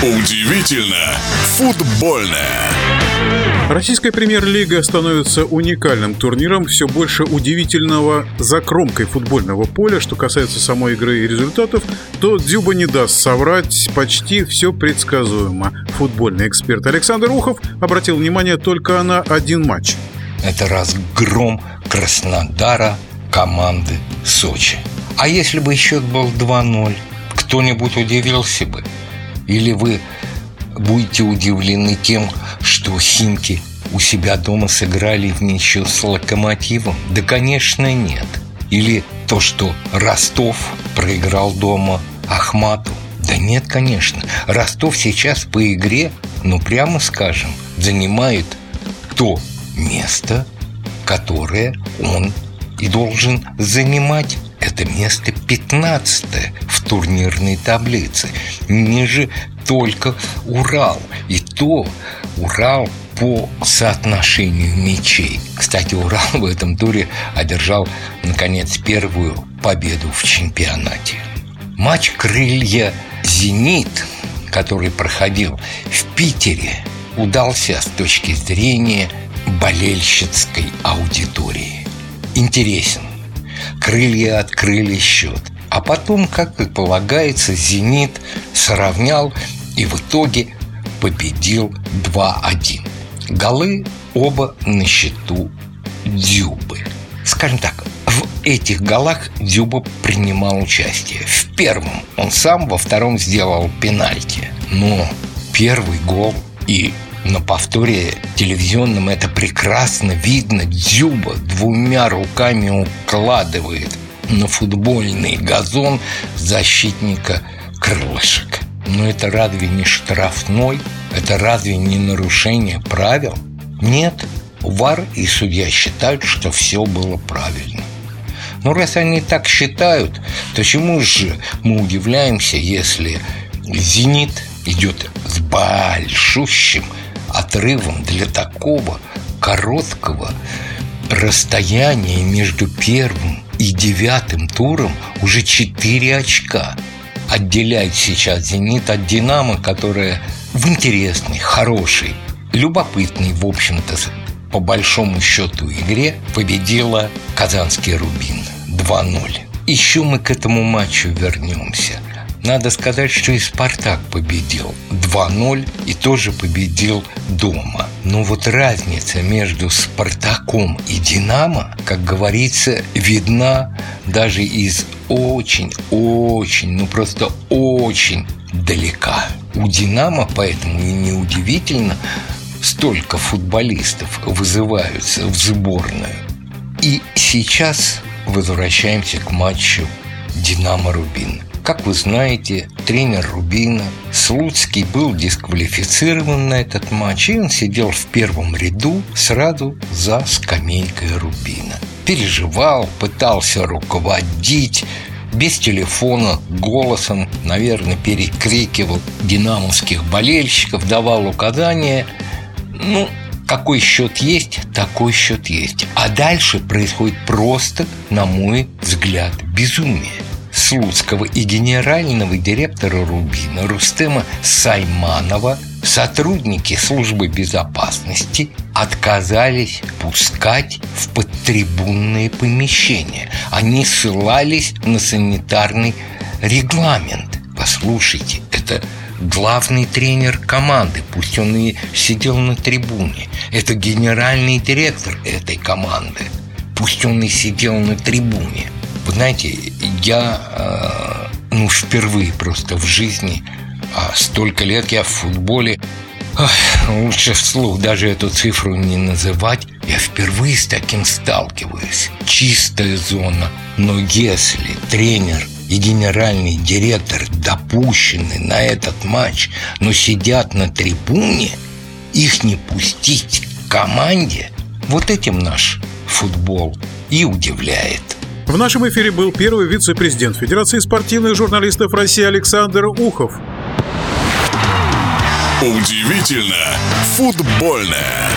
Удивительно футбольное. Российская премьер-лига становится уникальным турниром все больше удивительного за кромкой футбольного поля. Что касается самой игры и результатов, то Дзюба не даст соврать, почти все предсказуемо. Футбольный эксперт Александр Ухов обратил внимание только на один матч. Это разгром Краснодара команды Сочи. А если бы счет был 2-0, кто-нибудь удивился бы? Или вы будете удивлены тем, что Химки у себя дома сыграли в ничью с Локомотивом? Да, конечно, нет. Или то, что Ростов проиграл дома Ахмату? Да нет, конечно. Ростов сейчас по игре, ну, прямо скажем, занимает то место, которое он и должен занимать это место 15 в турнирной таблице. Ниже только Урал. И то Урал по соотношению мячей. Кстати, Урал в этом туре одержал, наконец, первую победу в чемпионате. Матч «Крылья Зенит», который проходил в Питере, удался с точки зрения болельщицкой аудитории. Интересен крылья открыли счет. А потом, как и полагается, «Зенит» сравнял и в итоге победил 2-1. Голы оба на счету Дзюбы. Скажем так, в этих голах Дзюба принимал участие. В первом он сам, во втором сделал пенальти. Но первый гол и на повторе телевизионном это прекрасно видно. Дзюба двумя руками укладывает на футбольный газон защитника крылышек. Но это разве не штрафной? Это разве не нарушение правил? Нет. ВАР и судья считают, что все было правильно. Но раз они так считают, то чему же мы удивляемся, если «Зенит» идет с большущим отрывом для такого короткого расстояния между первым и девятым туром уже 4 очка. Отделяет сейчас «Зенит» от «Динамо», которая в интересной, хорошей, любопытной, в общем-то, по большому счету игре победила казанский «Рубин» 2-0. Еще мы к этому матчу вернемся. Надо сказать, что и «Спартак» победил 2-0 и тоже победил дома. Но вот разница между «Спартаком» и «Динамо», как говорится, видна даже из очень-очень, ну просто очень далека. У «Динамо» поэтому и неудивительно столько футболистов вызываются в сборную. И сейчас возвращаемся к матчу «Динамо-Рубин». Как вы знаете, тренер Рубина Слуцкий был дисквалифицирован на этот матч, и он сидел в первом ряду сразу за скамейкой Рубина. Переживал, пытался руководить, без телефона, голосом, наверное, перекрикивал динамовских болельщиков, давал указания. Ну, какой счет есть, такой счет есть. А дальше происходит просто, на мой взгляд, безумие. Слуцкого и генерального директора Рубина Рустема Сайманова сотрудники службы безопасности отказались пускать в подтрибунные помещения. Они ссылались на санитарный регламент. Послушайте, это главный тренер команды, пусть он и сидел на трибуне. Это генеральный директор этой команды, пусть он и сидел на трибуне. Вы знаете, я э, ну, впервые просто в жизни, а столько лет я в футболе, ах, лучше вслух даже эту цифру не называть, я впервые с таким сталкиваюсь. Чистая зона. Но если тренер и генеральный директор допущены на этот матч, но сидят на трибуне, их не пустить к команде, вот этим наш футбол и удивляет. В нашем эфире был первый вице-президент Федерации спортивных журналистов России Александр Ухов. Удивительно футбольное.